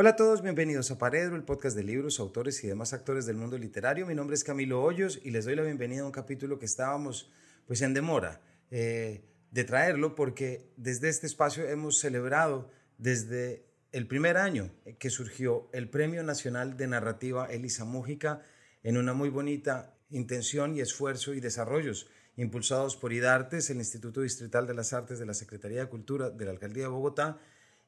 Hola a todos, bienvenidos a Paredro, el podcast de libros, autores y demás actores del mundo literario. Mi nombre es Camilo Hoyos y les doy la bienvenida a un capítulo que estábamos pues en demora eh, de traerlo porque desde este espacio hemos celebrado desde el primer año que surgió el Premio Nacional de Narrativa Elisa Mújica en una muy bonita intención y esfuerzo y desarrollos impulsados por IDARTES, el Instituto Distrital de las Artes de la Secretaría de Cultura de la Alcaldía de Bogotá,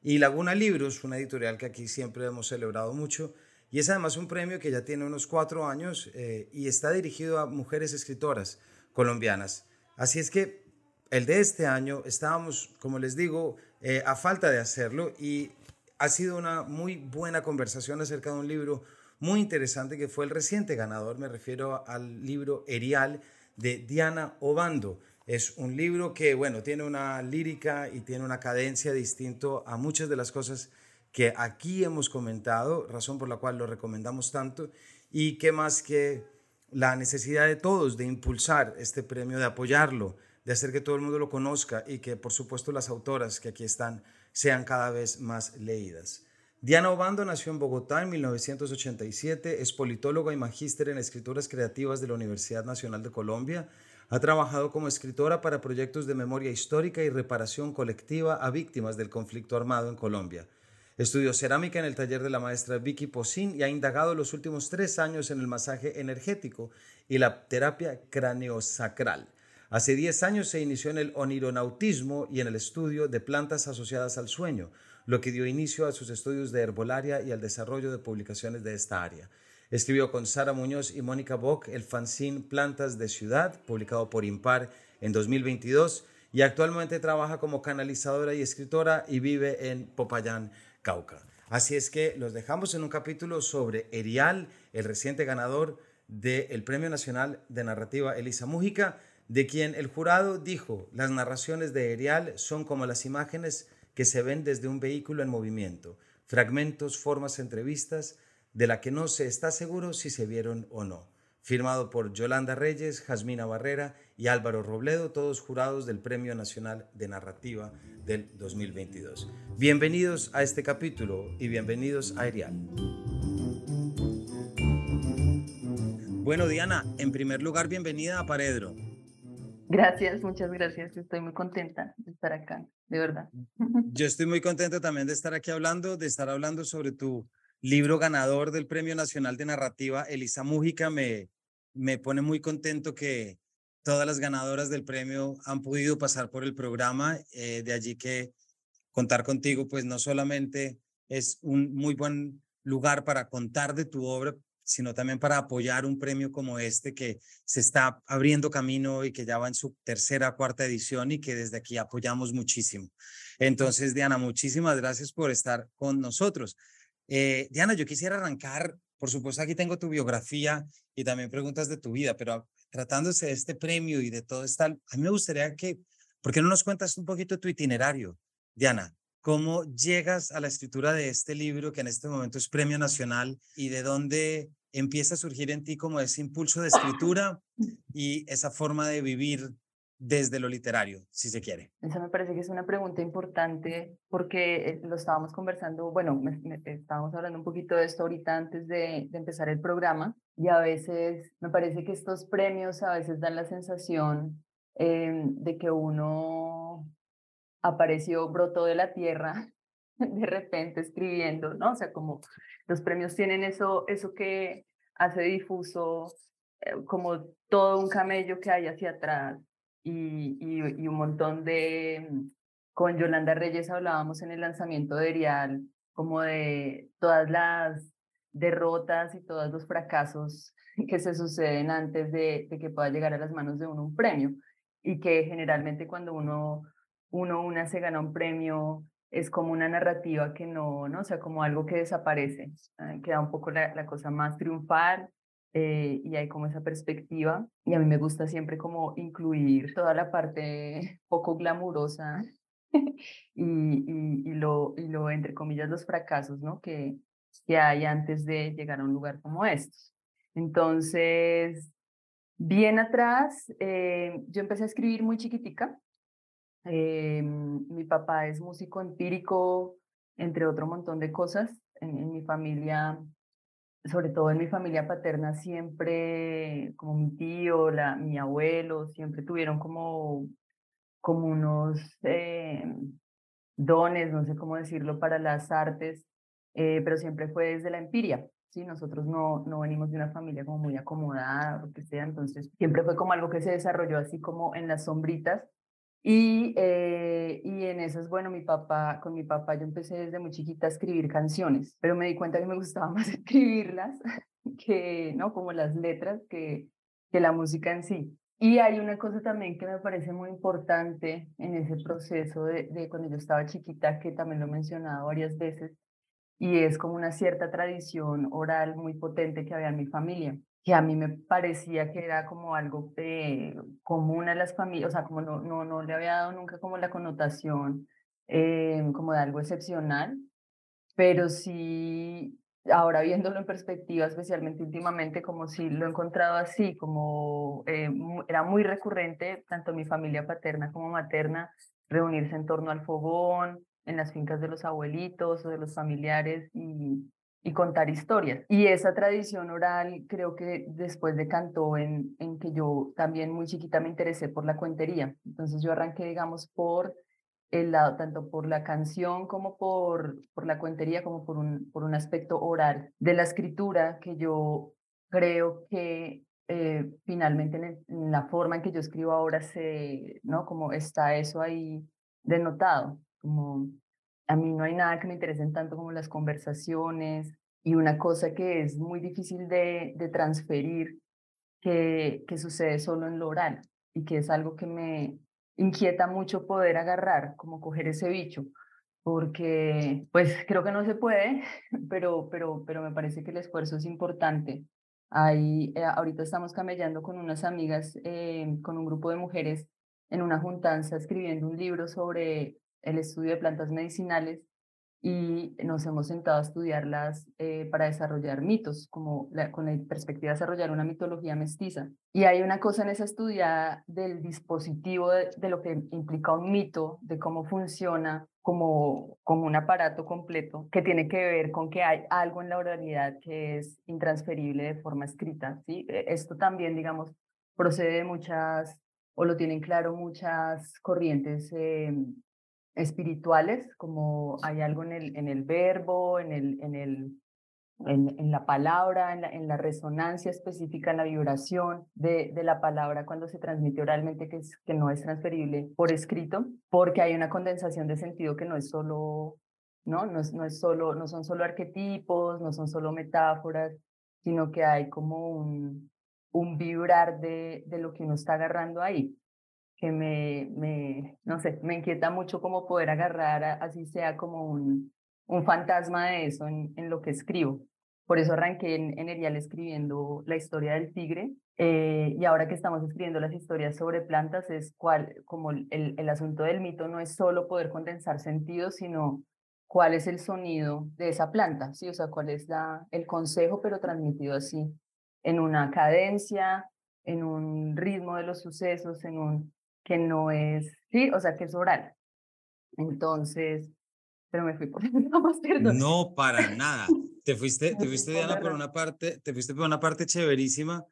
y Laguna Libros, una editorial que aquí siempre hemos celebrado mucho. Y es además un premio que ya tiene unos cuatro años eh, y está dirigido a mujeres escritoras colombianas. Así es que el de este año estábamos, como les digo, eh, a falta de hacerlo y ha sido una muy buena conversación acerca de un libro muy interesante que fue el reciente ganador. Me refiero al libro Erial de Diana Obando. Es un libro que, bueno, tiene una lírica y tiene una cadencia distinto a muchas de las cosas que aquí hemos comentado, razón por la cual lo recomendamos tanto, y que más que la necesidad de todos de impulsar este premio, de apoyarlo, de hacer que todo el mundo lo conozca y que, por supuesto, las autoras que aquí están sean cada vez más leídas. Diana Obando nació en Bogotá en 1987, es politóloga y magíster en escrituras creativas de la Universidad Nacional de Colombia, ha trabajado como escritora para proyectos de memoria histórica y reparación colectiva a víctimas del conflicto armado en Colombia. Estudió cerámica en el taller de la maestra Vicky Posín y ha indagado los últimos tres años en el masaje energético y la terapia craneosacral. Hace diez años se inició en el onironautismo y en el estudio de plantas asociadas al sueño, lo que dio inicio a sus estudios de herbolaria y al desarrollo de publicaciones de esta área. Escribió con Sara Muñoz y Mónica Bock el fanzine Plantas de Ciudad, publicado por Impar en 2022, y actualmente trabaja como canalizadora y escritora y vive en Popayán, Cauca. Así es que los dejamos en un capítulo sobre Erial, el reciente ganador del Premio Nacional de Narrativa Elisa Mújica, de quien el jurado dijo, las narraciones de Erial son como las imágenes que se ven desde un vehículo en movimiento, fragmentos, formas, entrevistas, de la que no se está seguro si se vieron o no. Firmado por Yolanda Reyes, Jasmina Barrera y Álvaro Robledo, todos jurados del Premio Nacional de Narrativa del 2022. Bienvenidos a este capítulo y bienvenidos a Erial. Bueno, Diana, en primer lugar, bienvenida a Paredro. Gracias, muchas gracias. Estoy muy contenta de estar acá, de verdad. Yo estoy muy contento también de estar aquí hablando, de estar hablando sobre tu libro ganador del Premio Nacional de Narrativa, Elisa Mújica. Me, me pone muy contento que todas las ganadoras del premio han podido pasar por el programa. Eh, de allí que contar contigo, pues no solamente es un muy buen lugar para contar de tu obra, sino también para apoyar un premio como este que se está abriendo camino y que ya va en su tercera, cuarta edición y que desde aquí apoyamos muchísimo. Entonces, Diana, muchísimas gracias por estar con nosotros. Eh, Diana, yo quisiera arrancar, por supuesto aquí tengo tu biografía y también preguntas de tu vida, pero tratándose de este premio y de todo esto, a mí me gustaría que, ¿por qué no nos cuentas un poquito tu itinerario, Diana? ¿Cómo llegas a la escritura de este libro que en este momento es Premio Nacional y de dónde empieza a surgir en ti como ese impulso de escritura y esa forma de vivir desde lo literario, si se quiere? Esa me parece que es una pregunta importante porque eh, lo estábamos conversando, bueno, estábamos hablando un poquito de esto ahorita antes de, empezar el programa y a veces me parece que estos premios a veces dan la sensación em, de que uno apareció, brotó de la tierra de repente escribiendo, ¿no? O sea, como los premios tienen eso, eso que hace difuso, eh, como todo un camello que hay hacia atrás y, y, un montón de... Mm, con Yolanda Reyes hablábamos en el lanzamiento de Erial como de todas las derrotas y todos los fracasos que se suceden antes de, de, que pueda llegar a las manos de uno un premio y que generalmente cuando uno, uno una se gana un premio es como una narrativa que no, no o sea, como algo que desaparece, queda un poco la, la cosa más triunfal eh, y hay como esa perspectiva y a mí me gusta siempre como incluir toda la parte poco glamurosa y, y, lo, y lo, entre comillas, los fracasos, ¿no? Que, que hay antes de llegar a un lugar como estos. Entonces, bien atrás, eh, yo empecé a escribir muy chiquitica. Eh, mi papá es músico empírico, entre otro montón de cosas. en, mi familia, sobre todo en mi familia paterna, siempre, como mi tío, la, mi abuelo, siempre tuvieron como, como unos eh, dones, no sé cómo decirlo, para las artes, eh, pero siempre fue desde la empiria. ¿sí? Nosotros no, no venimos de una familia como muy acomodada, lo que sea, entonces siempre fue como algo que se desarrolló así como en las sombritas. Y, eh, y en esas, bueno, mi papá, con mi papá yo empecé desde muy chiquita a escribir canciones, pero me di cuenta que me gustaba más escribirlas que, ¿no? Como las letras que, que la música en sí. Y hay una cosa también que me parece muy importante en ese proceso de, de cuando yo estaba chiquita, que también lo he mencionado varias veces, y es como una cierta tradición oral muy potente que había en mi familia, que a mí me parecía que era como algo de, común a las familias, o sea, como no, no, no le había dado nunca como la connotación eh, como de algo excepcional, pero sí, ahora viéndolo en perspectiva, especialmente últimamente, como si lo he encontrado así, como eh, era muy recurrente, tanto mi familia paterna como materna, reunirse en torno al fogón, en las fincas de los abuelitos o de los familiares y, y contar historias. Y esa tradición oral creo que después decantó en, en que yo también muy chiquita me interesé por la cuentería. Entonces yo arranqué, digamos, por el lado, tanto por la canción como por, por la cuentería, como por un, por un aspecto oral de la escritura que yo creo que eh, finalmente en, la forma en que yo escribo ahora se, ¿no? Como está eso ahí denotado. Como a mí no hay nada que me interesen tanto como las conversaciones y una cosa que es muy difícil de, de transferir que, que sucede solo en lo oral y que es algo que me inquieta mucho poder agarrar, como coger ese bicho, porque pues creo que no se puede, pero, pero, pero me parece que el esfuerzo es importante. Ahí, eh, ahorita estamos camellando con unas amigas, eh, con un grupo de mujeres en una juntanza escribiendo un libro sobre el estudio de plantas medicinales y nos hemos sentado a estudiarlas eh, para desarrollar mitos, como con la perspectiva de desarrollar una mitología mestiza. Y hay una cosa en esa estudia del dispositivo de, lo que implica un mito, de cómo funciona como, como un aparato completo, que tiene que ver con que hay algo en la oralidad que es intransferible de forma escrita. ¿sí? E, esto también, digamos, procede de muchas, o lo tienen claro muchas corrientes eh, espirituales, como hay algo en el, en el verbo, en, el, en, el, en, la palabra, en la, en la, resonancia específica, en la vibración de, de, la palabra cuando se transmite oralmente, que, es, que no es transferible por escrito, porque hay una condensación de sentido que no es solo, ¿no? No, es, no, es solo, no son solo arquetipos, no son solo metáforas, sino que hay como un, un vibrar de, de lo que uno está agarrando ahí que me, me, no sé, me inquieta mucho como poder agarrar, así sea como un, un fantasma de eso en, en lo que escribo. Por eso arranqué en, en Erial escribiendo la historia del tigre eh, y ahora que estamos escribiendo las historias sobre plantas es cuál, como el, el asunto del mito no es solo poder condensar sentidos, sino cuál es el sonido de esa planta, ¿sí? O sea, cuál es la, el consejo, pero transmitido así, en una cadencia, en un ritmo de los sucesos, en un que no es, sí, o sea, que es oral. Entonces, pero me fui por perdón. No, para nada. Te fuiste, te fuiste, Diana, por una parte, te fuiste por una parte chéverísima,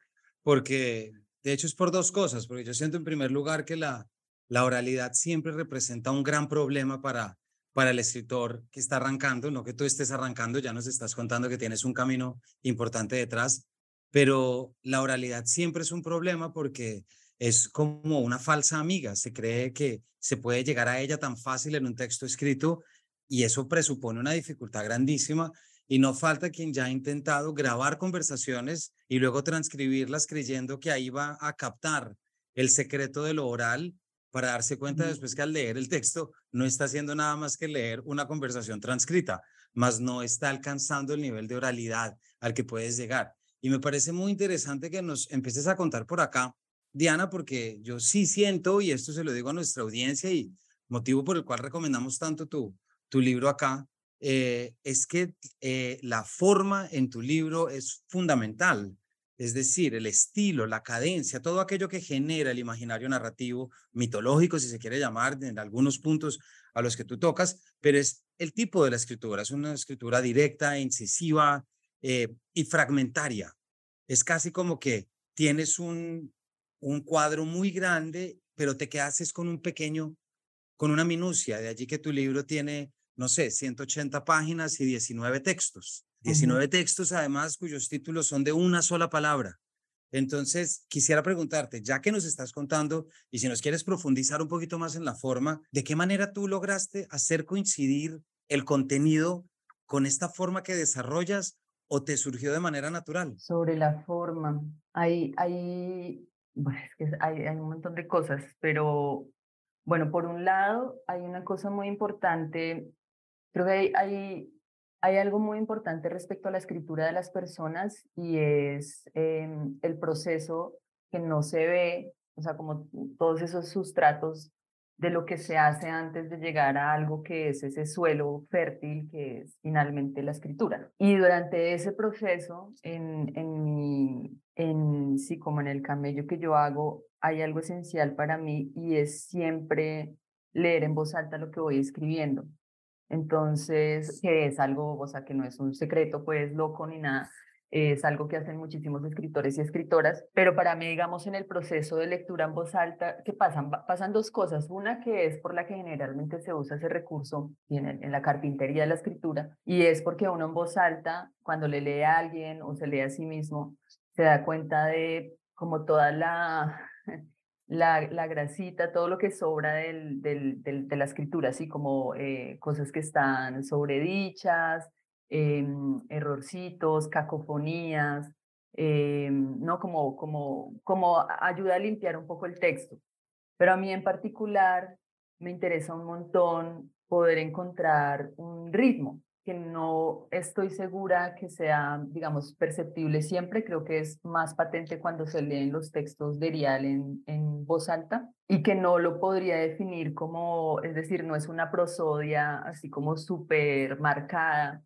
porque de hecho es por dos cosas, porque yo siento en primer lugar que la, la oralidad siempre representa un gran problema para, para el escritor que está arrancando, no que tú estés arrancando, ya nos estás contando que tienes un camino importante detrás, pero la oralidad siempre es un problema porque es como una falsa amiga. Se cree que se puede llegar a ella tan fácil en un texto escrito y eso presupone una dificultad grandísima y no falta quien ya ha intentado grabar conversaciones y luego transcribirlas creyendo que ahí va a captar el secreto de lo oral para darse cuenta después que al leer el texto no está haciendo nada más que leer una conversación transcrita, más no está alcanzando el nivel de oralidad al que puedes llegar. Y me parece muy interesante que nos empieces a contar por acá Diana, porque yo sí siento, y esto se lo digo a nuestra audiencia y motivo por el cual recomendamos tanto tu, libro acá, eh, es que eh, la forma en tu libro es fundamental. es decir, el estilo, la cadencia, todo aquello que genera el imaginario narrativo, mitológico, si se quiere llamar, en algunos puntos a los que tú tocas, pero es el tipo de la escritura, es una escritura directa, incisiva eh, y fragmentaria. Es casi como que tienes un, un cuadro muy grande, pero te quedas con un pequeño, con una minucia, de allí que tu libro tiene, no sé, 180 páginas y 19 textos. 19 textos además cuyos títulos son de una sola palabra. Entonces, quisiera preguntarte, ya que nos estás contando y si nos quieres profundizar un poquito más en la forma, ¿de qué manera tú lograste hacer coincidir el contenido con esta forma que desarrollas o te surgió de manera natural? Sobre la forma, hay, hay, que hay, hay un montón de cosas, pero bueno, por un lado, hay una cosa muy importante, creo que hay, hay hay algo muy importante respecto a la escritura de las personas y es em, el proceso que no se ve, o sea, como todos esos sustratos de lo que se hace antes de llegar a algo que es ese suelo fértil que es finalmente la escritura. Y durante ese proceso, en, en mi, en, sí, como en el camello que yo hago, hay algo esencial para mí y es siempre leer en voz alta lo que voy escribiendo. Entonces, que es algo, o sea, que no es un secreto, pues, loco ni nada, es algo que hacen muchísimos escritores y escritoras, pero para mí, digamos, en el proceso de lectura en voz alta, ¿qué pasan? Pasan dos cosas. Una que es por la que generalmente se usa ese recurso en, en la carpintería de la escritura, y es porque uno en voz alta, cuando le lee a alguien o se lee a sí mismo, se da cuenta de como toda la la, la, grasita, todo lo que sobra del, del, de la escritura, así como eh, cosas que están sobredichas, eh, errorcitos, cacofonías, eh, ¿no? Como, como, como ayuda a limpiar un poco el texto. Pero a mí en particular me interesa un montón poder encontrar un ritmo, que no estoy segura que sea, digamos, perceptible siempre. Creo que es más patente cuando se leen los textos de Rial en, en voz alta y que no lo podría definir como, es decir, no es una prosodia así como súper marcada.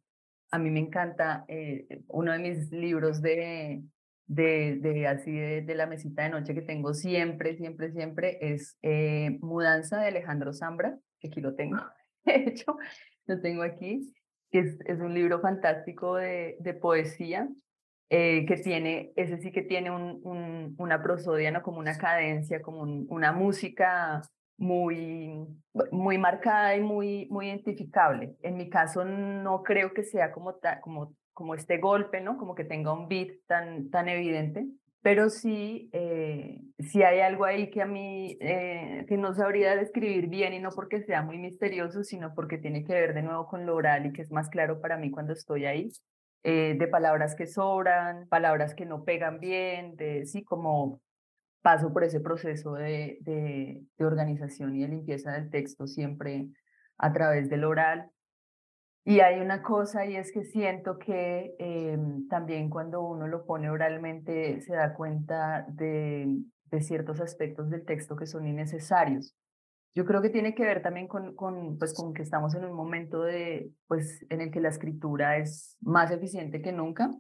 A mí me encanta eh, uno de mis libros de, de, de así de, de, la mesita de noche que tengo siempre, siempre, siempre es eh, Mudanza de Alejandro Zambra, que aquí lo tengo, de hecho, lo tengo aquí que es, un libro fantástico de, de poesía, eh, que tiene, ese sí que tiene un, una prosodia, ¿no? como una cadencia, como una música muy, muy marcada y muy, muy identificable. En mi caso no creo que sea como, como, como este golpe, ¿no? como que tenga un beat tan, tan evidente, pero sí, eh, hay algo ahí que a mí, eh, que no sabría describir bien y no porque sea muy misterioso, sino porque tiene que ver de nuevo con lo oral y que es más claro para mí cuando estoy ahí, eh, de palabras que sobran, palabras que no pegan bien, de sí, como paso por ese proceso de, de, de organización y de limpieza del texto siempre a través del oral. Y hay una cosa y es que siento que em, también cuando uno lo pone oralmente se da cuenta de, de, ciertos aspectos del texto que son innecesarios. Yo creo que tiene que ver también con, con, pues, con que estamos en un momento de, pues, en el que la escritura es más eficiente que nunca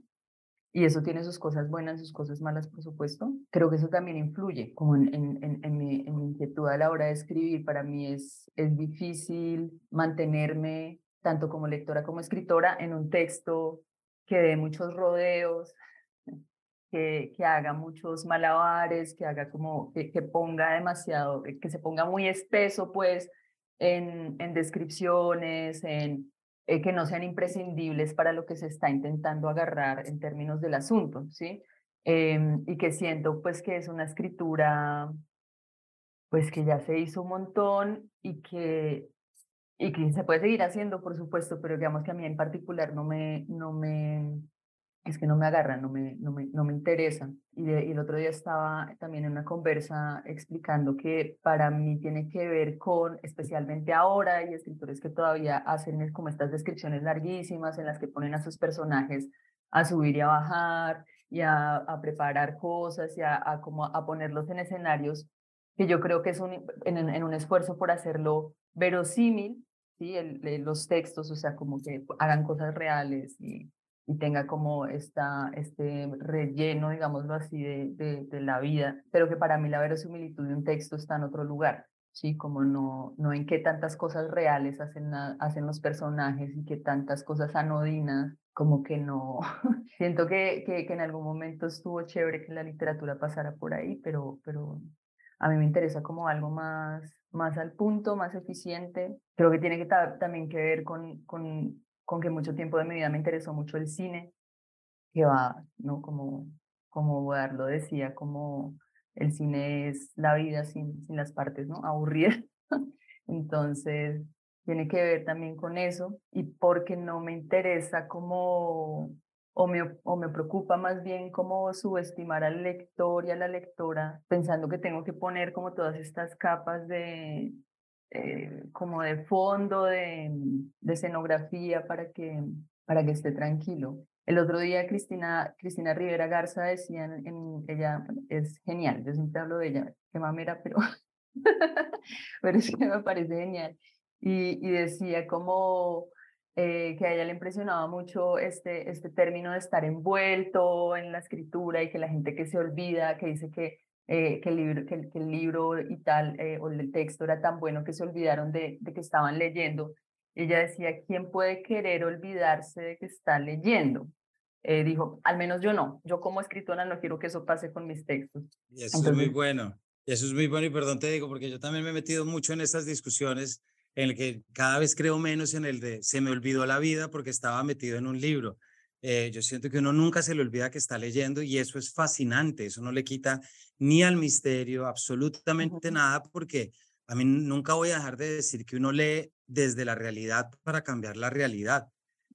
y eso tiene sus cosas buenas, sus cosas malas, por supuesto. Creo que eso también influye como en, en, en, mi, en mi inquietud a la hora de escribir. Para mí es, es difícil mantenerme tanto como lectora como escritora, en un texto que dé muchos rodeos, que, que haga muchos malabares, que haga como, que, que, ponga demasiado, que se ponga muy espeso, pues, en, en descripciones, en eh, que no sean imprescindibles para lo que se está intentando agarrar en términos del asunto, ¿sí? Em, y que siento, pues, que es una escritura, pues, que ya se hizo un montón y que y que se puede seguir haciendo, por supuesto, pero digamos que a mí en particular no me, no me, es que no me agarra, no me, no me, no me interesa. Y, y, el otro día estaba también en una conversa explicando que para mí tiene que ver con, especialmente ahora, hay escritores que todavía hacen como estas descripciones larguísimas en las que ponen a sus personajes a subir y a bajar y a, preparar cosas y a, como a ponerlos en escenarios que yo creo que es un, en un esfuerzo por hacerlo verosímil, ¿sí? El, los textos, o sea, como que hagan cosas reales y, y tenga como esta, este relleno, digámoslo así, de, de, la vida, pero que para mí la verosimilitud de un texto está en otro lugar, ¿sí? Como no, no en qué tantas cosas reales hacen, hacen los personajes y qué tantas cosas anodinas, como que no, siento que, que, que, en algún momento estuvo chévere que la literatura pasara por ahí, pero, pero a mí me interesa como algo más, más al punto, más eficiente. Creo que tiene que también que ver con, con con que mucho tiempo de mi vida me interesó mucho el cine, que va, ¿no? Como, como Godard lo decía, como el cine es la vida sin, sin las partes, ¿no? Aburridas. Entonces, tiene que ver también con eso y porque no me interesa como, o me, o me preocupa más bien como subestimar al lector y a la lectora, pensando que tengo que poner como todas estas capas de, eh, como de fondo, de, de, escenografía para que, para que esté tranquilo. El otro día Cristina, Cristina Rivera Garza decía, en, ella es genial, yo siempre hablo de ella, qué mamera, pero, pero es que me parece genial. Y, y decía como eh, que a ella le impresionaba mucho este, este término de estar envuelto en la escritura y que la gente que se olvida, que dice que eh, que, el libro, que, el libro y tal, eh, o el texto era tan bueno que se olvidaron de, de que estaban leyendo. Ella decía, ¿quién puede querer olvidarse de que está leyendo? Eh, dijo, al menos yo no, yo como escritora no quiero que eso pase con mis textos. Y eso es muy bueno, y eso es muy bueno y perdón te digo, porque yo también me he metido mucho en esas discusiones en el que cada vez creo menos en el de se me olvidó la vida porque estaba metido en un libro. Eh, yo siento que uno nunca se le olvida que está leyendo y eso es fascinante, eso no le quita ni al misterio absolutamente nada porque a mí nunca voy a dejar de decir que uno lee desde la realidad para cambiar la realidad,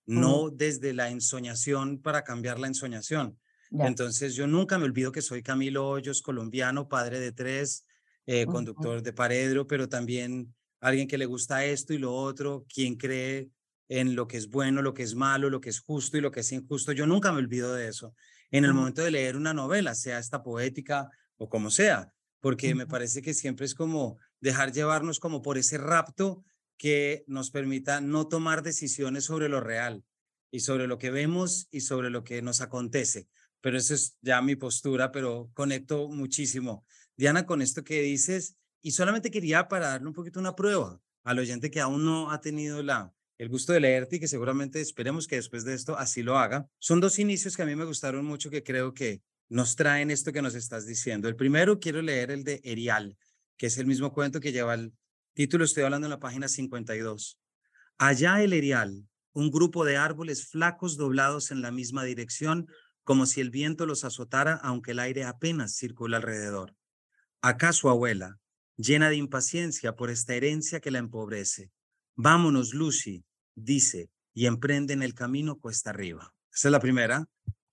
no desde la ensoñación para cambiar la ensoñación. Entonces yo nunca me olvido que soy Camilo Hoyos, colombiano, padre de tres, eh, conductor de Paredro, pero también alguien que le gusta esto y lo otro, quien cree en lo que es bueno, lo que es malo, lo que es justo y lo que es injusto. Yo nunca me olvido de eso. En el momento de leer una novela, sea esta poética o como sea, porque me parece que siempre es como dejar llevarnos como por ese rapto que nos permita no tomar decisiones sobre lo real y sobre lo que vemos y sobre lo que nos acontece. Pero eso es ya mi postura, pero conecto muchísimo. Diana, con esto que dices, y solamente quería para darle un poquito una prueba al oyente que aún no ha tenido la, el gusto de leerte y que seguramente esperemos que después de esto así lo haga. Son dos inicios que a mí me gustaron mucho que creo que nos traen esto que nos estás diciendo. El primero quiero leer el de Erial, que es el mismo cuento que lleva el título, estoy hablando en la página 52. Allá el Erial, un grupo de árboles flacos doblados en la misma dirección, como si el viento los azotara, aunque el aire apenas circula alrededor. Acá su abuela, llena de impaciencia por esta herencia que la empobrece. Vámonos, Lucy, dice, y emprenden el camino cuesta arriba. Esa es la primera.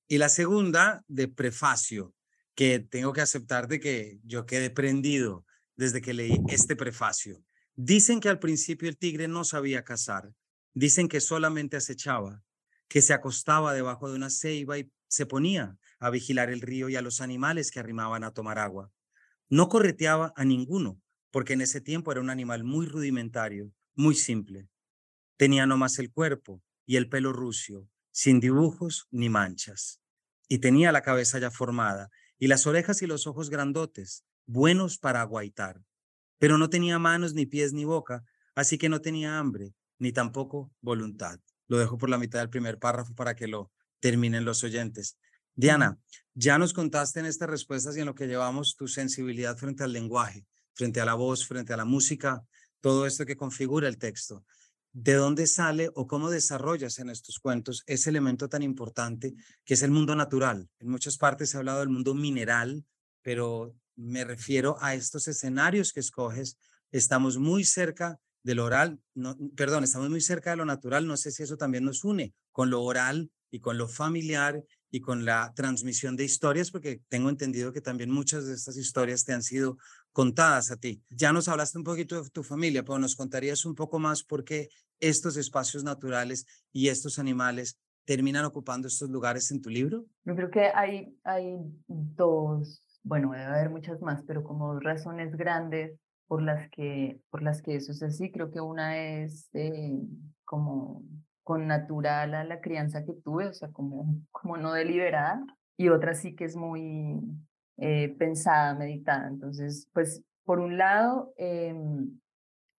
Y la segunda, de prefacio, que tengo que aceptar de que yo quedé prendido desde que leí este prefacio. Dicen que al principio el tigre no sabía cazar. Dicen que solamente acechaba, que se acostaba debajo de una ceiba y se ponía a vigilar el río y a los animales que arrimaban a tomar agua. No correteaba a ninguno, porque en ese tiempo era un animal muy rudimentario, muy simple. Tenía nomás el cuerpo y el pelo rucio, sin dibujos ni manchas. Y tenía la cabeza ya formada y las orejas y los ojos grandotes, buenos para aguaitar. Pero no tenía manos, ni pies, ni boca, así que no tenía hambre, ni tampoco voluntad. Lo dejo por la mitad del primer párrafo para que lo terminen los oyentes. Diana, ya nos contaste en estas respuestas y en lo que llevamos tu sensibilidad frente al lenguaje, frente a la voz, frente a la música, todo esto que configura el texto de dónde sale o cómo desarrollas en estos cuentos ese elemento tan importante que es el mundo natural. En muchas partes se ha hablado del mundo mineral, pero me refiero a estos escenarios que escoges. Estamos muy cerca de lo oral, no, perdón, estamos muy cerca de lo natural. No sé si eso también nos une con lo oral y con lo familiar y con la transmisión de historias, porque tengo entendido que también muchas de estas historias te han sido contadas a ti. Ya nos hablaste un poquito de tu familia, pero nos contarías un poco más por qué estos espacios naturales y estos animales terminan ocupando estos lugares en tu libro? Yo creo que hay, hay dos, bueno, debe haber muchas más, pero como dos razones grandes por las que, por las que eso es así. Creo que una es eh, como con natural a la crianza que tuve, o sea, como, como no deliberada, y otra sí que es muy eh, pensada, meditada. Entonces, pues, por un lado, em,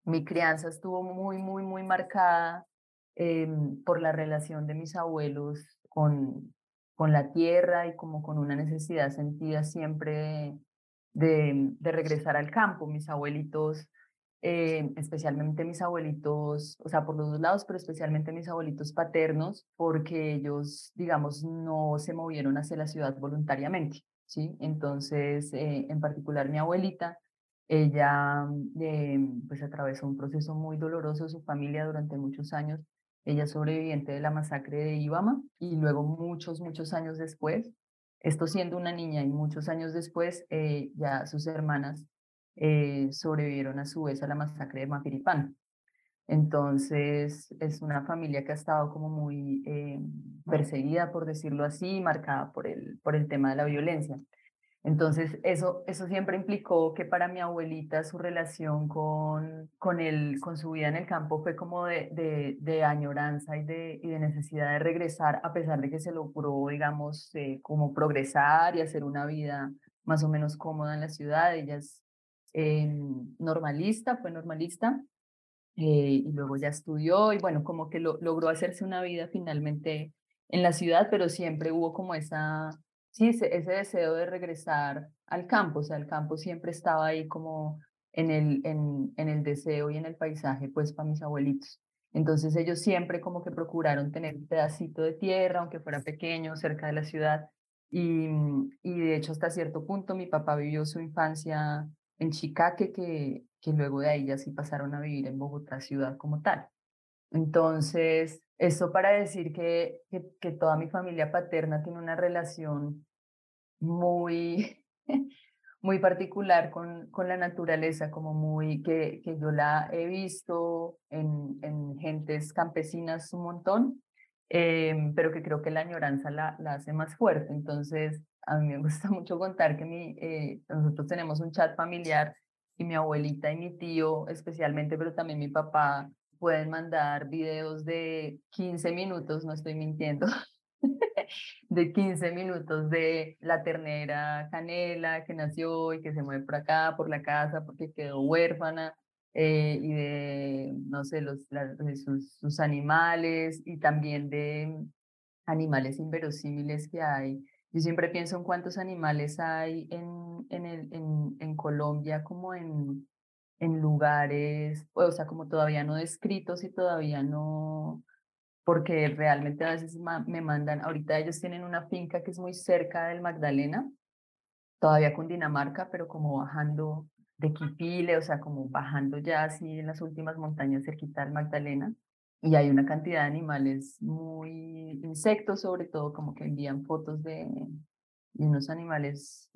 mi crianza estuvo muy, muy, muy marcada em, por la relación de mis abuelos con, con la tierra y como con una necesidad sentida siempre de, de regresar al campo. Mis abuelitos eh, especialmente mis abuelitos, o sea, por los dos lados, pero especialmente mis abuelitos paternos, porque ellos, digamos, no se movieron hacia la ciudad voluntariamente, ¿sí? Entonces, eh, en particular mi abuelita, ella eh, pues atravesó un proceso muy doloroso su familia durante muchos años. Ella sobreviviente de la masacre de Ibama y luego muchos, muchos años después, esto siendo una niña y muchos años después, ya sus hermanas eh, sobrevivieron a su vez a la masacre de Mapiripán. Entonces, es una familia que ha estado como muy eh, perseguida, por decirlo así, marcada por el, por el tema de la violencia. Entonces, eso, eso siempre implicó que para mi abuelita su relación con, con, el, con su vida en el campo fue como de, de, de añoranza y de, y de necesidad de regresar, a pesar de que se logró, digamos, eh, como progresar y hacer una vida más o menos cómoda en la ciudad. Ella es normalista, fue normalista, eh, y luego ya estudió y bueno, como que lo, logró hacerse una vida finalmente en la ciudad, pero siempre hubo como esa, sí, ese, ese, deseo de regresar al campo, o sea, el campo siempre estaba ahí como en el, en, en el deseo y en el paisaje, pues para mis abuelitos. Entonces ellos siempre como que procuraron tener un pedacito de tierra, aunque fuera pequeño, cerca de la ciudad. Y, y de hecho hasta cierto punto mi papá vivió su infancia en Chicaque, que, que luego de ahí ya sí pasaron a vivir en Bogotá ciudad como tal. Entonces, eso para decir que, que, toda mi familia paterna tiene una relación muy, muy particular con, con la naturaleza, como muy, que, que yo la he visto en, en gentes campesinas un montón, em, pero que creo que la añoranza la, la hace más fuerte. Entonces, a mí me gusta mucho contar que mi, eh, nosotros tenemos un chat familiar y mi abuelita y mi tío especialmente, pero también mi papá, pueden mandar videos de 15 minutos, no estoy mintiendo, de 15 minutos de la ternera Canela que nació y que se mueve por acá, por la casa, porque quedó huérfana, eh, y de, no sé, los, sus, sus animales y también de animales inverosímiles que hay yo siempre pienso en cuántos animales hay en, en, el, en, en Colombia, como en, en lugares, o sea, como todavía no descritos y todavía no, porque realmente a veces me mandan, ahorita ellos tienen una finca que es muy cerca del Magdalena, todavía con Dinamarca, pero como bajando de Quipile, o sea, como bajando ya así en las últimas montañas cerquita del Magdalena y hay una cantidad de animales muy insectos sobre todo como que envían fotos de, unos animales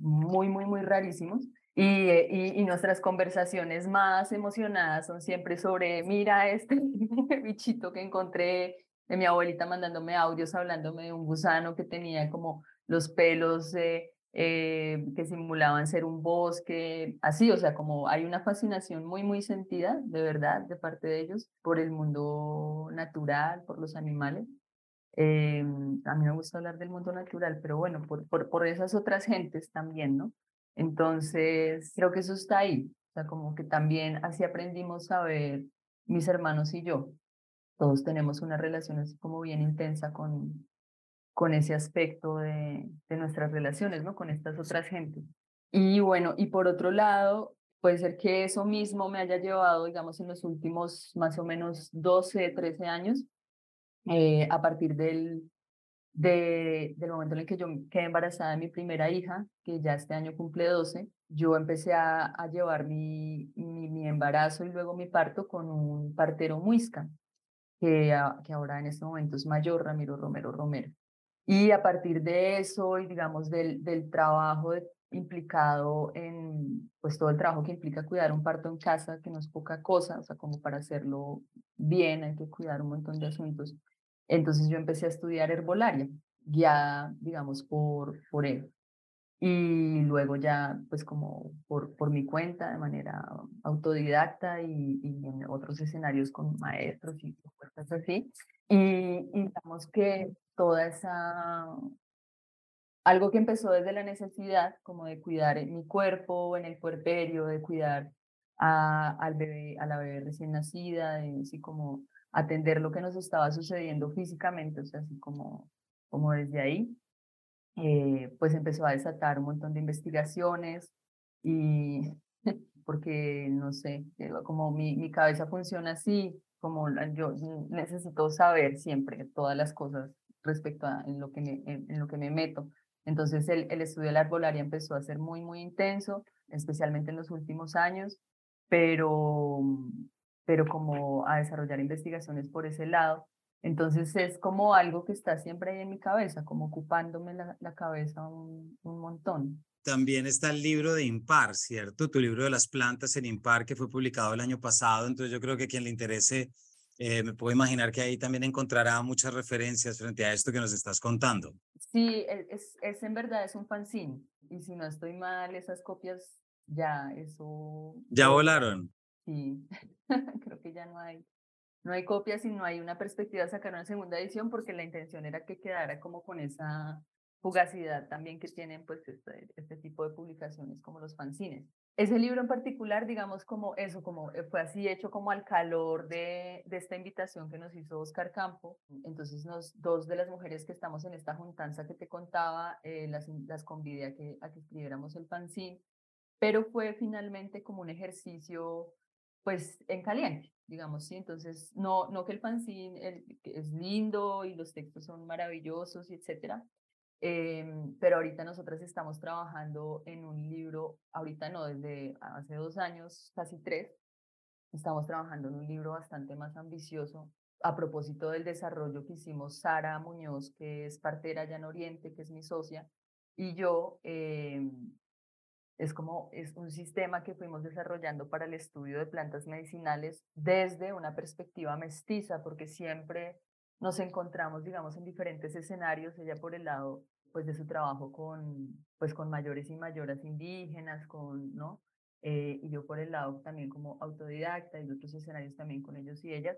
muy muy muy rarísimos. Y, y, y, nuestras conversaciones más emocionadas son siempre sobre mira este bichito que encontré de mi abuelita mandándome audios hablándome de un gusano que tenía como los pelos de eh, que simulaban ser un bosque, así, o sea, como hay una fascinación muy, muy sentida, de verdad, de parte de ellos, por el mundo natural, por los animales. Eh, a mí me gusta hablar del mundo natural, pero bueno, por, por, esas otras gentes también, ¿no? Entonces, creo que eso está ahí, o sea, como que también así aprendimos a ver mis hermanos y yo. Todos tenemos una relación así como bien intensa con, con ese aspecto de, de nuestras relaciones, ¿no? Con estas otras gentes. Y bueno, y por otro lado, puede ser que eso mismo me haya llevado, digamos, en los últimos más o menos 12, 13 años, eh, a partir del, de, del momento en el que yo quedé embarazada de mi primera hija, que ya este año cumple 12, yo empecé a, a llevar mi, mi, mi, embarazo y luego mi parto con un partero muisca, que, que ahora en este momento es mayor, Ramiro Romero Romero. Y a partir de eso y digamos del, del trabajo implicado en, pues todo el trabajo que implica cuidar un parto en casa, que no es poca cosa, o sea, como para hacerlo bien hay que cuidar un montón de asuntos. Entonces yo empecé a estudiar herbolaria, guiada, digamos, por, por él. y luego ya pues como por, por mi cuenta de manera autodidacta y, y en otros escenarios con maestros y cosas así. Y, y digamos que toda esa, algo que empezó desde la necesidad como de cuidar en mi cuerpo, en el puerperio, de cuidar a, al bebé, a la bebé recién nacida, de así como atender lo que nos estaba sucediendo físicamente, o sea, así como, como desde ahí eh, pues empezó a desatar un montón de investigaciones y porque, no sé, como mi, mi cabeza funciona así, como yo necesito saber siempre todas las cosas respecto a en lo que me, en, lo que me meto. Entonces el, el estudio de la arbolaria empezó a ser muy, muy intenso, especialmente en los últimos años, pero, pero como a desarrollar investigaciones por ese lado. Entonces es como algo que está siempre ahí en mi cabeza, como ocupándome la, cabeza un, un, montón. También está el libro de Impar, ¿cierto? Tu libro de las plantas en Impar, que fue publicado el año pasado. Entonces yo creo que quien le interese, eh, me puedo imaginar que ahí también encontrará muchas referencias frente a esto que nos estás contando. Sí, e, es, es en verdad, es un fanzine. Y si no estoy mal, esas copias ya, eso... ¿Ya volaron? Sí, creo que ya no hay no hay copias y no hay una perspectiva de sacar una segunda edición porque la intención era que quedara como con esa fugacidad también que tienen pues este, este tipo de publicaciones como los fanzines. Ese libro en particular, digamos como eso, como eh, fue así hecho como al calor de, de esta invitación que nos hizo Oscar Campo. Entonces nos, dos de las mujeres que estamos en esta juntanza que te contaba, eh, las, las convidé a que, a que escribiéramos el fanzine, pero fue finalmente como un ejercicio pues en caliente, digamos, ¿sí? Entonces, no, no que el fanzine es lindo y los textos son maravillosos y etcétera, em, pero ahorita nosotras estamos trabajando en un libro, ahorita no, desde hace dos años, casi tres, estamos trabajando en un libro bastante más ambicioso a propósito del desarrollo que hicimos Sara Muñoz, que es partera allá en Oriente, que es mi socia, y yo eh, es como es un sistema que fuimos desarrollando para el estudio de plantas medicinales desde una perspectiva mestiza, porque siempre nos encontramos, digamos, en diferentes escenarios, ella por el lado pues de su trabajo con pues con mayores y mayoras indígenas, con, ¿no? Eh, y yo por el lado también como autodidacta y otros escenarios también con ellos y ellas,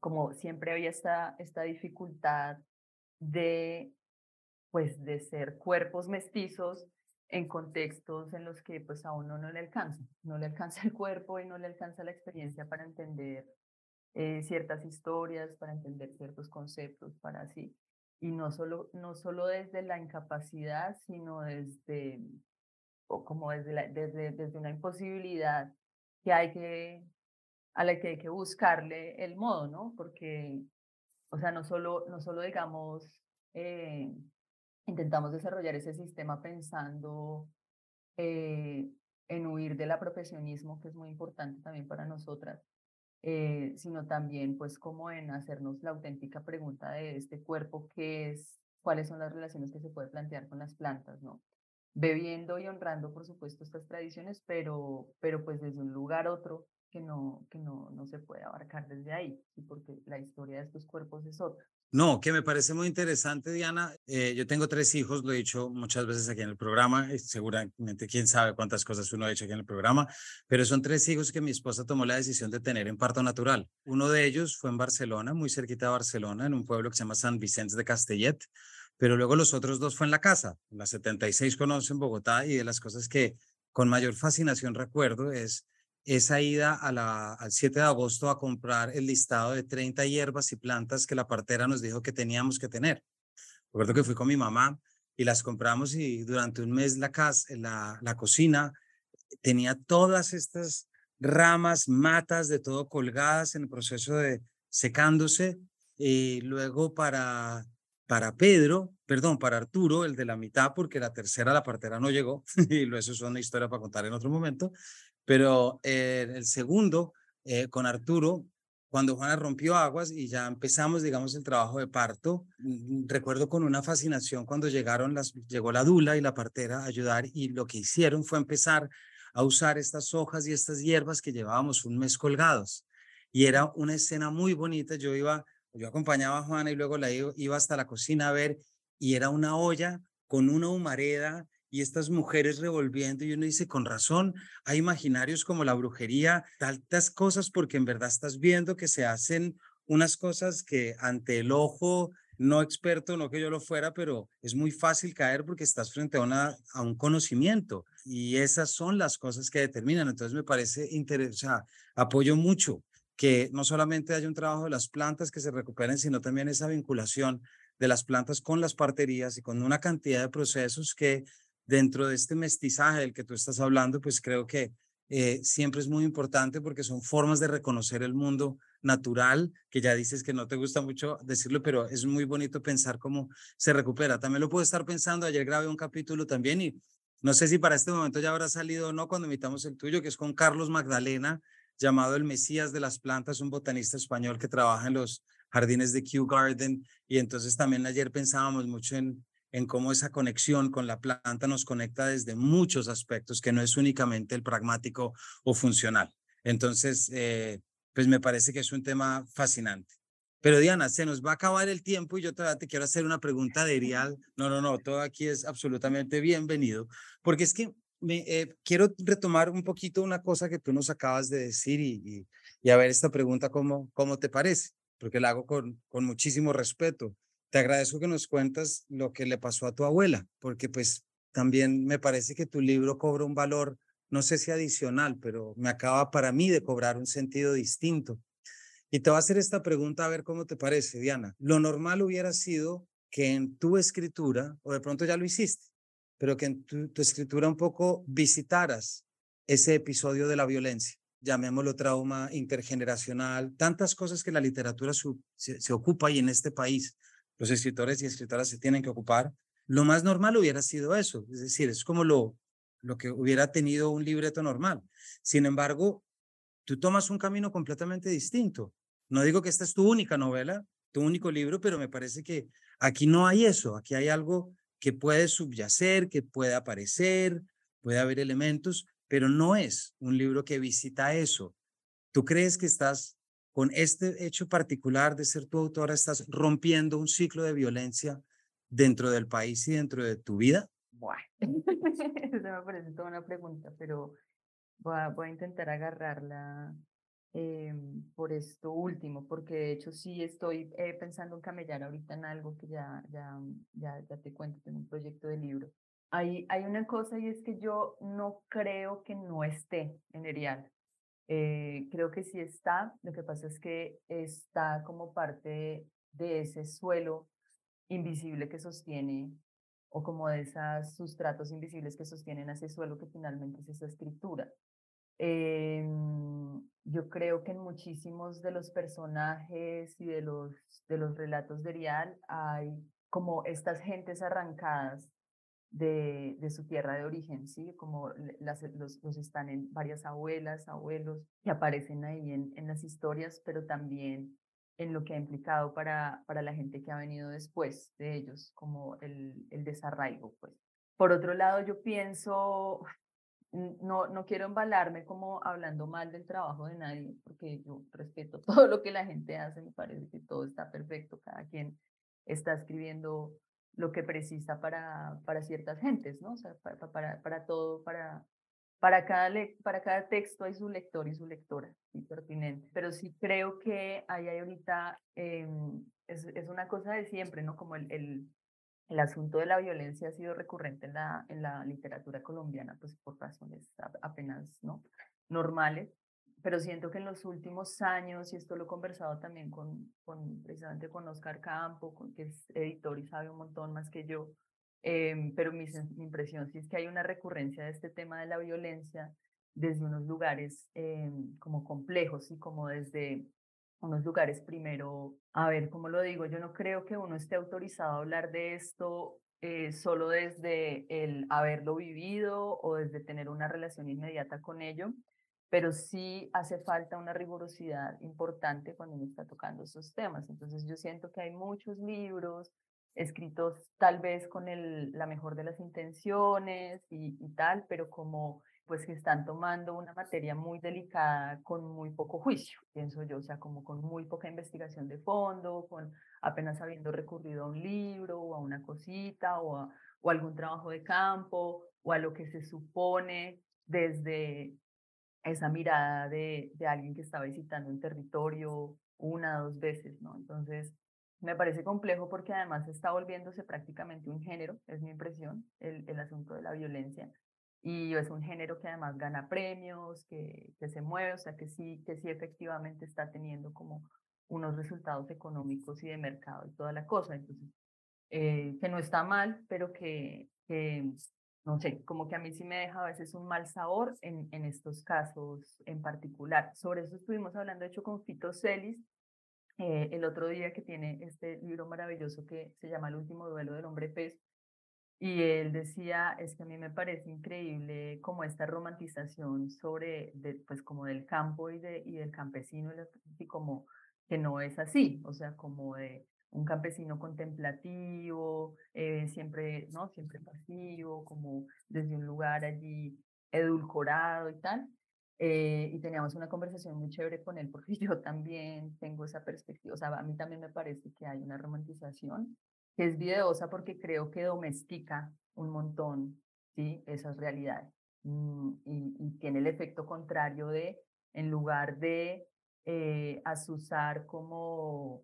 como siempre había esta, esta dificultad de pues de ser cuerpos mestizos en contextos en los que pues a uno no le alcanza, no le alcanza el cuerpo y no le alcanza la experiencia para entender eh, ciertas historias, para entender ciertos conceptos, para así. Y no solo, no solo desde la incapacidad, sino desde, o como desde, la, desde, desde una imposibilidad que hay que, a la que hay que buscarle el modo, ¿no? Porque, o sea, no solo, no solo digamos, eh, intentamos desarrollar ese sistema pensando eh, en huir del aprofesionismo, que es muy importante también para nosotras, eh, sino también pues como en hacernos la auténtica pregunta de este cuerpo, qué es, cuáles son las relaciones que se puede plantear con las plantas, ¿no? Bebiendo y honrando, por supuesto, estas tradiciones, pero, pero pues desde un lugar otro que no, que no, no se puede abarcar desde ahí, porque la historia de estos cuerpos es otra. No, que me parece muy interesante, Diana. Eh, yo tengo tres hijos, lo he dicho muchas veces aquí en el programa, y seguramente quién sabe cuántas cosas uno ha dicho aquí en el programa, pero son tres hijos que mi esposa tomó la decisión de tener en parto natural. Uno de ellos fue en Barcelona, muy cerquita de Barcelona, en un pueblo que se llama San Vicente de Castellet, pero luego los otros dos fue en la casa, la 76 conoce en Bogotá, y de las cosas que con mayor fascinación recuerdo es esa ida a al 7 de agosto a comprar el listado de 30 hierbas y plantas que la partera nos dijo que teníamos que tener. Recuerdo que fui con mi mamá y las compramos y durante un mes la, casa, la, la cocina tenía todas estas ramas, matas de todo colgadas en el proceso de secándose. Y luego para, para Pedro, perdón, para Arturo, el de la mitad, porque la tercera, la partera no llegó, y eso es una historia para contar en otro momento. Pero eh, el segundo, eh, con Arturo, cuando Juana rompió aguas y ya empezamos, digamos, el trabajo de parto, mm, recuerdo con una fascinación cuando llegaron las, llegó la dula y la partera a ayudar y lo que hicieron fue empezar a usar estas hojas y estas hierbas que llevábamos un mes colgados. Y era una escena muy bonita. Yo iba, yo acompañaba a Juana y luego la iba hasta la cocina a ver y era una olla con una humareda y estas mujeres revolviendo y uno dice, con razón, hay imaginarios como la brujería, tantas cosas porque en verdad estás viendo que se hacen unas cosas que ante el ojo no experto, no que yo lo fuera, pero es muy fácil caer porque estás frente a, una, a un conocimiento y esas son las cosas que determinan. Entonces me parece interesante, apoyo mucho que no solamente haya un trabajo de las plantas que se recuperen, sino también esa vinculación de las plantas con las parterías y con una cantidad de procesos que dentro de este mestizaje del que tú estás hablando, pues creo que eh, siempre es muy importante porque son formas de reconocer el mundo natural, que ya dices que no te gusta mucho decirlo, pero es muy bonito pensar cómo se recupera. También lo puedo estar pensando, ayer grabé un capítulo también y no sé si para este momento ya habrá salido o no cuando invitamos el tuyo, que es con Carlos Magdalena, llamado el Mesías de las Plantas, un botanista español que trabaja en los jardines de Kew Garden. Y entonces también ayer pensábamos mucho en, en cómo esa conexión con la planta nos conecta desde muchos aspectos, que no es únicamente el pragmático o funcional. Entonces, eh, pues me parece que es un tema fascinante. Pero Diana, se nos va a acabar el tiempo y yo todavía te quiero hacer una pregunta de Erial. No, no, no, todo aquí es absolutamente bienvenido, porque es que me, eh, quiero retomar un poquito una cosa que tú nos acabas de decir y, y, a ver esta pregunta cómo, cómo te parece, porque la hago con, con muchísimo respeto. Te agradezco que nos cuentas lo que le pasó a tu abuela, porque pues también me parece que tu libro cobra un valor no sé si adicional, pero me acaba para mí de cobrar un sentido distinto. Y te voy a hacer esta pregunta a ver cómo te parece, Diana. Lo normal hubiera sido que en tu escritura, o de pronto ya lo hiciste, pero que en tu, escritura un poco visitaras ese episodio de la violencia, llamémoslo trauma intergeneracional, tantas cosas que la literatura se, se ocupa y en este país los escritores y escritoras se tienen que ocupar. Lo más normal hubiera sido eso, es decir, es como lo, lo que hubiera tenido un libreto normal. Sin embargo, tú tomas un camino completamente distinto. No digo que esta es tu única novela, tu único libro, pero me parece que aquí no hay eso, aquí hay algo que puede subyacer, que puede aparecer, puede haber elementos, pero no es un libro que visita eso. ¿Tú crees que estás con este hecho particular de ser tu autora, estás rompiendo un ciclo de violencia dentro del país y dentro de tu vida? Bueno, eso me parece toda una pregunta, pero voy a, voy a intentar agarrarla eh, por esto último, porque de hecho sí estoy eh, pensando en camellar ahorita en algo que ya, ya, ya, ya te cuento, en un proyecto de libro. Hay, hay una cosa y es que yo no creo que no esté en Erial. Eh, creo que sí está, lo que pasa es que está como parte de ese suelo invisible que sostiene o como de esos sustratos invisibles que sostienen a ese suelo que finalmente es esa escritura. Em, yo creo que en muchísimos de los personajes y de los, de los relatos de Rial hay como estas gentes arrancadas de, su tierra de origen, ¿sí? Como los, los, están en varias abuelas, abuelos que aparecen ahí en, en las historias, pero también en lo que ha implicado para, para la gente que ha venido después de ellos, como el, el desarraigo. Pues. Por otro lado, yo pienso, no, no quiero embalarme como hablando mal del trabajo de nadie, porque yo respeto todo lo que la gente hace, me parece que todo está perfecto, cada quien está escribiendo lo que precisa para, para ciertas gentes, ¿no? O sea, para, para, para todo, para, para cada, para cada texto hay su lector y su lectora, y pertinente. Pero sí creo que ahí hay ahorita, em, es, es, una cosa de siempre, ¿no? Como el, el, el, asunto de la violencia ha sido recurrente en la, en la literatura colombiana, pues por razones apenas, ¿no? Normales. Pero siento que en los últimos años, y esto lo he conversado también con, con precisamente con Oscar Campo, que es editor y sabe un montón más que yo, Em, pero mi, impresión sí es que hay una recurrencia de este tema de la violencia desde unos lugares em, como complejos y como desde unos lugares primero, a ver, ¿cómo lo digo? Yo no creo que uno esté autorizado a hablar de esto eh, solo desde el haberlo vivido o desde tener una relación inmediata con ello, pero sí hace falta una rigurosidad importante cuando uno está tocando esos temas. Entonces yo siento que hay muchos libros, escritos tal vez con el, la mejor de las intenciones y, tal, pero como pues que están tomando una materia muy delicada con muy poco juicio, pienso yo, o sea, como con muy poca investigación de fondo, con apenas habiendo recurrido a un libro o a una cosita o a o algún trabajo de campo o a lo que se supone desde esa mirada de, de alguien que está visitando un territorio una, dos veces, ¿no? Entonces, me parece complejo porque además está volviéndose prácticamente un género, es mi impresión, el, el asunto de la violencia. Y es un género que además gana premios, que, que se mueve, o sea, que sí, que sí efectivamente está teniendo como unos resultados económicos y de mercado y toda la cosa. Entonces, eh, que no está mal, pero que, no sé, como que a mí sí me deja a veces un mal sabor en, en estos casos en particular. Sobre eso estuvimos hablando, de hecho, con Fito Celis, eh, el otro día que tiene este libro maravilloso que se llama El último duelo del hombre pez. Y él decía, es que a mí me parece increíble como esta romantización sobre, pues como del campo y, de, y del campesino, y como que no es así, o sea, como de un campesino contemplativo, eh, siempre, ¿no? Siempre pasivo, como desde un lugar allí edulcorado y tal. Eh, y teníamos una conversación muy chévere con él porque yo también tengo esa perspectiva, o sea, a mí también me parece que hay una romantización que es videosa porque creo que domestica un montón, ¿sí? Esas realidades. Mm, y, y, tiene el efecto contrario de, en lugar de eh, asusar como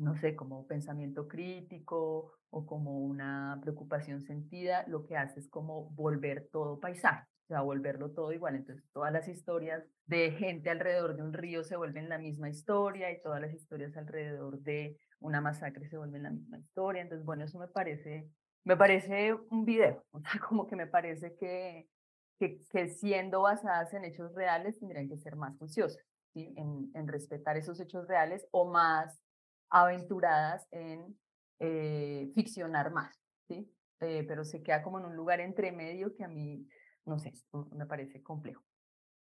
no sé, como pensamiento crítico o como una preocupación sentida, lo que hace es como volver todo paisaje, o sea, volverlo todo igual. Entonces, todas las historias de gente alrededor de un río se vuelven la misma historia y todas las historias alrededor de una masacre se vuelven la misma historia. Entonces, bueno, eso me parece, me parece un video, o sea, como que me parece que, que, que siendo basadas en hechos reales tendrían que ser más juiciosas, ¿sí? en, en respetar esos hechos reales o más aventuradas en eh, ficcionar más, ¿sí? Eh, pero se queda como en un lugar entre medio que a mí, no sé, me parece complejo.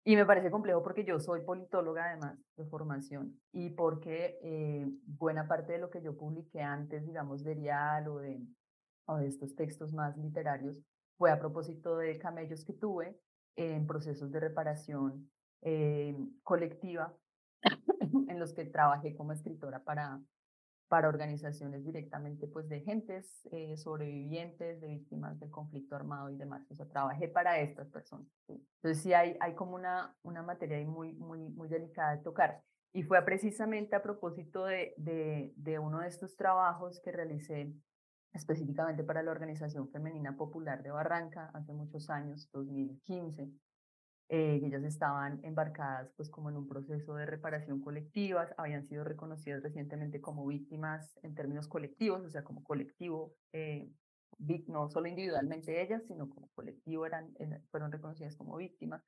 Y me parece complejo porque yo soy politóloga además de formación y porque eh, buena parte de lo que yo publiqué antes, digamos, de Rial o de, o de estos textos más literarios fue a propósito de camellos que tuve en procesos de reparación colectiva en los que trabajé como escritora para, para organizaciones directamente pues de gentes eh, sobrevivientes, de víctimas del conflicto armado y demás. O sea, trabajé para estas personas. Entonces sí hay, hay como una, una materia muy, muy, muy delicada de tocar. Y fue precisamente a propósito de, de, de uno de estos trabajos que realicé específicamente para la Organización Femenina Popular de Barranca hace muchos años, 2015, eh, ellas estaban embarcadas pues como en un proceso de reparación colectiva, habían sido reconocidas recientemente como víctimas en términos colectivos, o sea, como colectivo, eh, no solo individualmente ellas, sino como colectivo eran, fueron reconocidas como víctimas.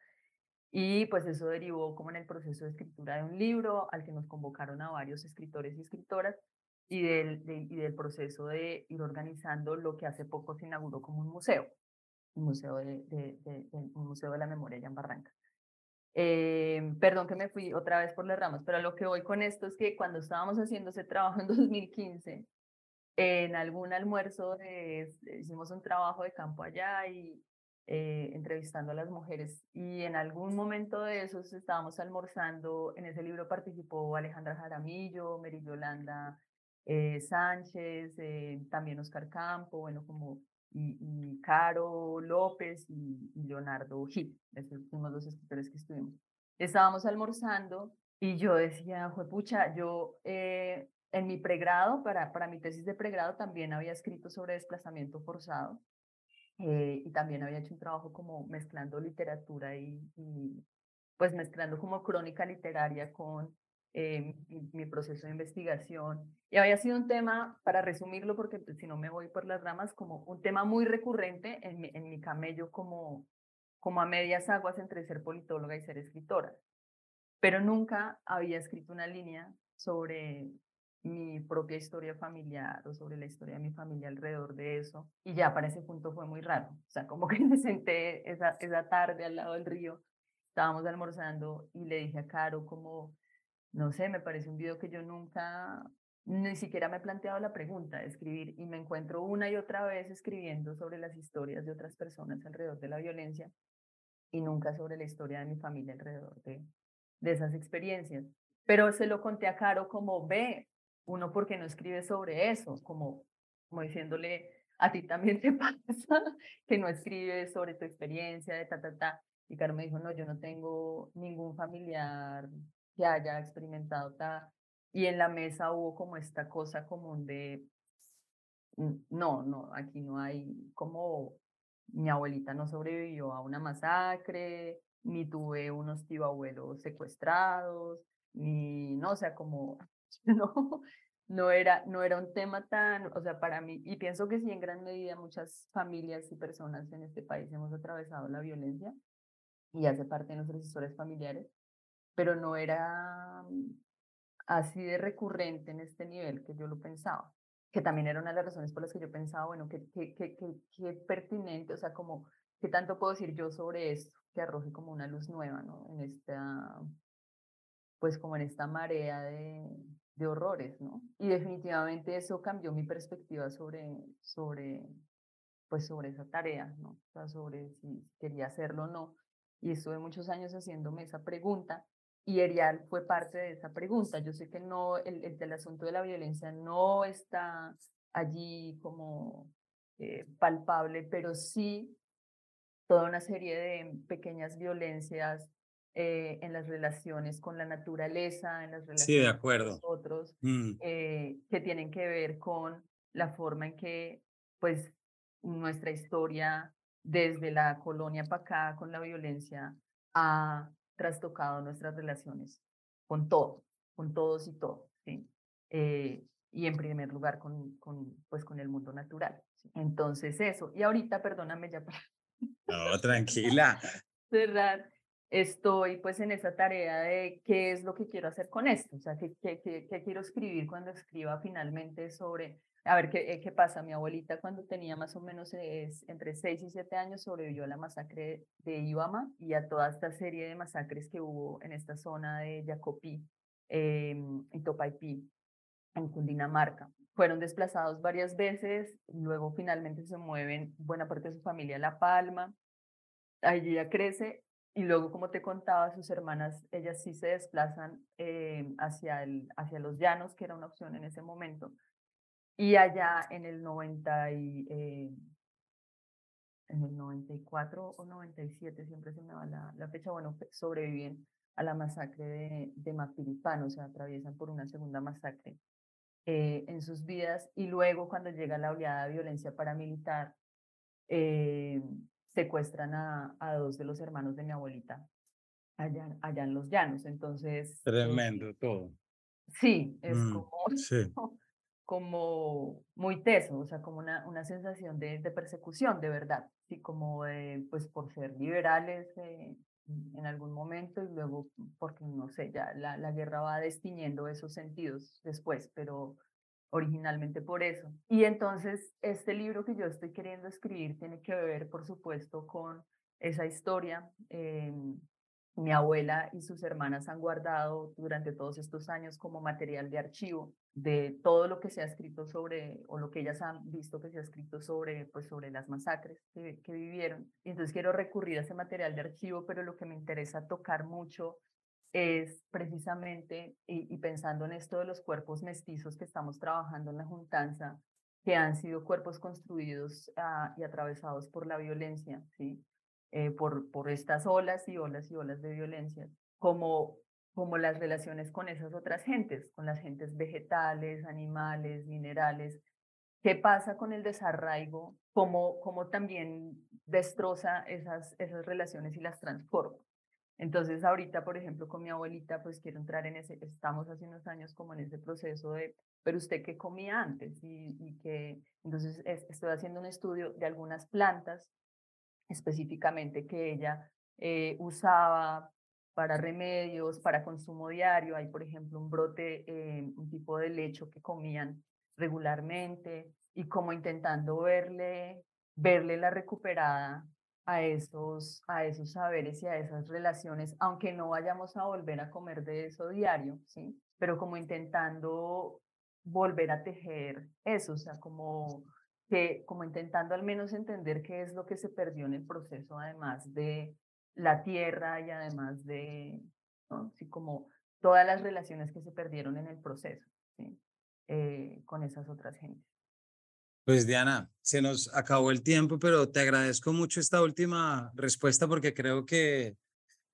Y pues eso derivó como en el proceso de escritura de un libro al que nos convocaron a varios escritores y escritoras y del, y del proceso de ir organizando lo que hace poco se inauguró como un museo, Museo de, de, Museo de la Memoria allá en Barranca. Eh, perdón que me fui otra vez por las ramas, pero lo que voy con esto es que cuando estábamos haciendo ese trabajo en 2015, en algún almuerzo hicimos un trabajo de campo allá y eh, entrevistando a las mujeres y en algún momento de esos estábamos almorzando, en ese libro participó Alejandra Jaramillo, Mary Yolanda eh, Sánchez, también Oscar Campo, bueno, como y, Caro López y, Leonardo Gil, esos fuimos los escritores que estuvimos. Estábamos almorzando y yo decía, pucha, yo eh, en mi pregrado, para, para mi tesis de pregrado, también había escrito sobre desplazamiento forzado eh, y también había hecho un trabajo como mezclando literatura y, y pues mezclando como crónica literaria con eh, mi, proceso de investigación. Y había sido un tema, para resumirlo, porque pues, si no me voy por las ramas, como un tema muy recurrente en mi, en mi camello como, como a medias aguas entre ser politóloga y ser escritora. Pero nunca había escrito una línea sobre mi propia historia familiar o sobre la historia de mi familia alrededor de eso. Y ya para ese punto fue muy raro. O sea, como que me senté esa, esa tarde al lado del río, estábamos almorzando y le dije a Caro como, no sé, me parece un video que yo nunca, ni siquiera me he planteado la pregunta de escribir y me encuentro una y otra vez escribiendo sobre las historias de otras personas alrededor de la violencia. y nunca sobre la historia de mi familia alrededor de, de esas experiencias. Pero se lo conté a Caro como, ve, uno porque no escribe sobre eso, como, como diciéndole, a ti también te pasa que no escribes sobre tu experiencia de ta, ta, ta. Y Caro me dijo, no, yo no tengo ningún familiar que haya experimentado ta. Y en la mesa hubo como esta cosa común de, no, no, aquí no hay como mi abuelita no sobrevivió a una masacre, ni tuve unos tío abuelos secuestrados, ni, no, o sea, como, no, no era, no era un tema tan, o sea, para mí, y pienso que sí, en gran medida muchas familias y personas en este país hemos atravesado la violencia y hace parte de nuestras historias familiares, pero no era así de recurrente en este nivel que yo lo pensaba, que también era una de las razones por las que yo pensaba, bueno, qué que, que, que, pertinente, o sea, como, ¿qué tanto puedo decir yo sobre esto que arroje como una luz nueva, ¿no? En esta, pues como en esta marea de, de horrores, ¿no? Y definitivamente eso cambió mi perspectiva sobre, sobre, pues sobre esa tarea, ¿no? O sea, sobre si quería hacerlo o no. Y estuve muchos años haciéndome esa pregunta y Erial fue parte de esa pregunta. Yo sé que no, el, el, asunto de la violencia no está allí como eh, palpable, pero sí toda una serie de pequeñas violencias eh, en las relaciones con la naturaleza, en las relaciones sí, de acuerdo. con otros, mm. eh, que tienen que ver con la forma en que, pues, nuestra historia desde la colonia para acá con la violencia ha trastocado nuestras relaciones con todo, con todos y todo, ¿sí? Eh, y en primer lugar con, con, pues, con el mundo natural. Entonces eso, y ahorita, perdóname ya para... No, tranquila. cerrar estoy pues en esa tarea de qué es lo que quiero hacer con esto, o sea, qué, qué, qué, quiero escribir cuando escriba finalmente sobre, a ver qué, qué pasa, mi abuelita cuando tenía más o menos es, entre 6 y 7 años sobrevivió a la masacre de Ibama y a toda esta serie de masacres que hubo en esta zona de Yacopí eh, y Topaipí, en Cundinamarca. Fueron desplazados varias veces, luego finalmente se mueven buena parte de su familia a La Palma, allí ella crece y luego, como te contaba, sus hermanas, ellas sí se desplazan eh, hacia, el, hacia los llanos, que era una opción en ese momento. Y allá en el 90 y, eh, en el 94 o 97, siempre se me va la, la fecha, bueno, sobreviven a la masacre de, de Mapiripán, o sea, atraviesan por una segunda masacre eh, en sus vidas. Y luego, cuando llega la oleada de violencia paramilitar, eh, secuestran a, a, dos de los hermanos de mi abuelita allá, allá en los llanos. Entonces. Eh, Tremendo todo. Sí, es mm, como, como muy teso, o sea, como una, una sensación de, de persecución, de verdad. Sí, como de, pues por ser liberales eh, en algún momento y luego porque, no sé, ya la, la guerra va destiñendo esos sentidos después, pero originalmente por eso. Y entonces este libro que yo estoy queriendo escribir tiene que ver, por supuesto, con esa historia. Eh, mi abuela y sus hermanas han guardado durante todos estos años como material de archivo de todo lo que se ha escrito sobre, o lo que ellas han visto que se ha escrito sobre, pues sobre las masacres que, que vivieron. Y entonces quiero recurrir a ese material de archivo, pero lo que me interesa tocar mucho es precisamente, y, pensando en esto de los cuerpos mestizos que estamos trabajando en la juntanza, que han sido cuerpos construidos ah, y atravesados por la violencia, ¿sí? Eh, por, por estas olas y olas y olas de violencia, como, como las relaciones con esas otras gentes, con las gentes vegetales, animales, minerales. ¿Qué pasa con el desarraigo? ¿Cómo, cómo también destroza esas, esas relaciones y las transforma? Entonces, ahorita, por ejemplo, con mi abuelita, pues quiero entrar en ese, estamos hace unos años como en ese proceso de, pero usted qué comía antes y, y que, entonces estoy haciendo un estudio de algunas plantas específicamente que ella eh, usaba para remedios, para consumo diario. Hay, por ejemplo, un brote, eh, un tipo de lecho que comían regularmente y como intentando verle, verle la recuperada a esos, a esos saberes y a esas relaciones, aunque no vayamos a volver a comer de eso diario, ¿sí? Pero como intentando volver a tejer eso, o sea, como, que, como intentando al menos entender qué es lo que se perdió en el proceso, además de, la tierra y además de, Así como todas las relaciones que se perdieron en el proceso eh, con esas otras gentes. Pues Diana, se nos acabó el tiempo, pero te agradezco mucho esta última respuesta porque creo que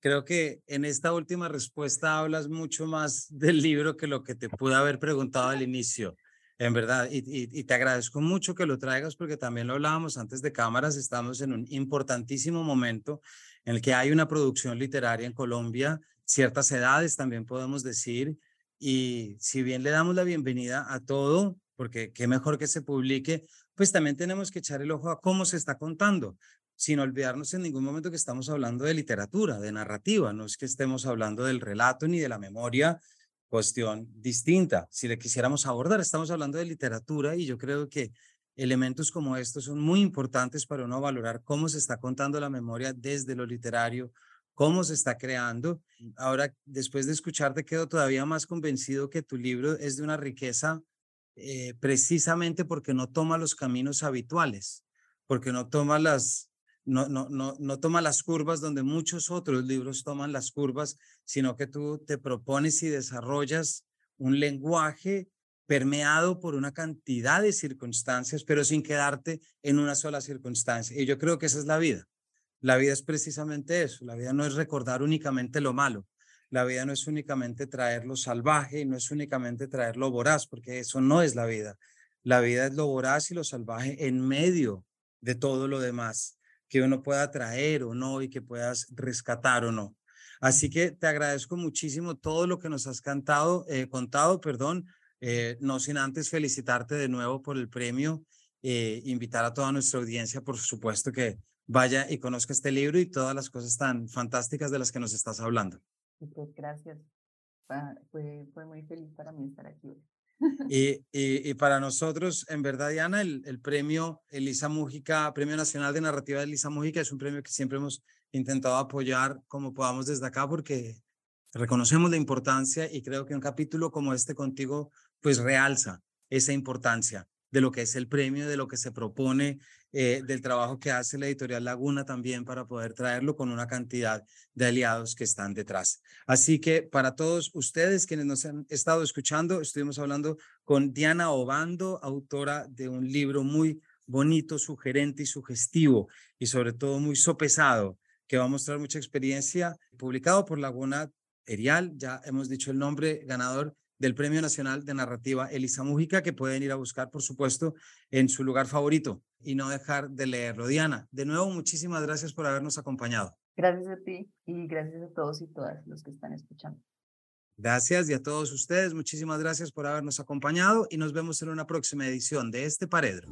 creo que en esta última respuesta hablas mucho más del libro que lo que te pude haber preguntado al inicio. En verdad, y, te agradezco mucho que lo traigas porque también lo hablábamos antes de cámaras, estamos en un importantísimo momento en el que hay una producción literaria en Colombia, ciertas edades también podemos decir, y si bien le damos la bienvenida a todo, porque qué mejor que se publique, pues también tenemos que echar el ojo a cómo se está contando, sin olvidarnos en ningún momento que estamos hablando de literatura, de narrativa, no es que estemos hablando del relato ni de la memoria, cuestión distinta. Si le quisiéramos abordar, estamos hablando de literatura y yo creo que elementos como estos son muy importantes para uno valorar cómo se está contando la memoria desde lo literario, cómo se está creando. Ahora, después de escucharte, quedo todavía más convencido que tu libro es de una riqueza eh, precisamente porque no toma los caminos habituales, porque no toma las no, no, no, no toma las curvas donde muchos otros libros toman las curvas, sino que tú te propones y desarrollas un lenguaje permeado por una cantidad de circunstancias, pero sin quedarte en una sola circunstancia. Y yo creo que esa es la vida. La vida es precisamente eso. La vida no es recordar únicamente lo malo. La vida no es únicamente traer lo salvaje, no es únicamente traer lo voraz, porque eso no es la vida. La vida es lo voraz y lo salvaje en medio de todo lo demás que uno pueda traer o no y que puedas rescatar o no. Así que te agradezco muchísimo todo lo que nos has cantado, eh, contado, perdón, eh, no sin antes felicitarte de nuevo por el premio, eh, invitar a toda nuestra audiencia, por supuesto, que vaya y conozca este libro y todas las cosas tan fantásticas de las que nos estás hablando. Pues gracias. Fue, fue muy feliz para mí estar aquí hoy. Y, y, para nosotros, en verdad, Diana, el, el premio Elisa Mújica, Premio Nacional de Narrativa de Elisa Mújica, es un premio que siempre hemos intentado apoyar como podamos desde acá porque reconocemos la importancia y creo que un capítulo como este contigo, pues realza esa importancia de lo que es el premio, de lo que se propone, eh, del trabajo que hace la editorial Laguna también para poder traerlo con una cantidad de aliados que están detrás. Así que para todos ustedes quienes nos han estado escuchando, estuvimos hablando con Diana Obando, autora de un libro muy bonito, sugerente y sugestivo y sobre todo muy sopesado, que va a mostrar mucha experiencia, publicado por Laguna Erial, ya hemos dicho el nombre ganador del Premio Nacional de Narrativa Elisa Mújica, que pueden ir a buscar, por supuesto, en su lugar favorito y no dejar de leerlo. Diana, de nuevo, muchísimas gracias por habernos acompañado. Gracias a ti y gracias a todos y todas los que están escuchando. Gracias y a todos ustedes, muchísimas gracias por habernos acompañado y nos vemos en una próxima edición de este Paredro.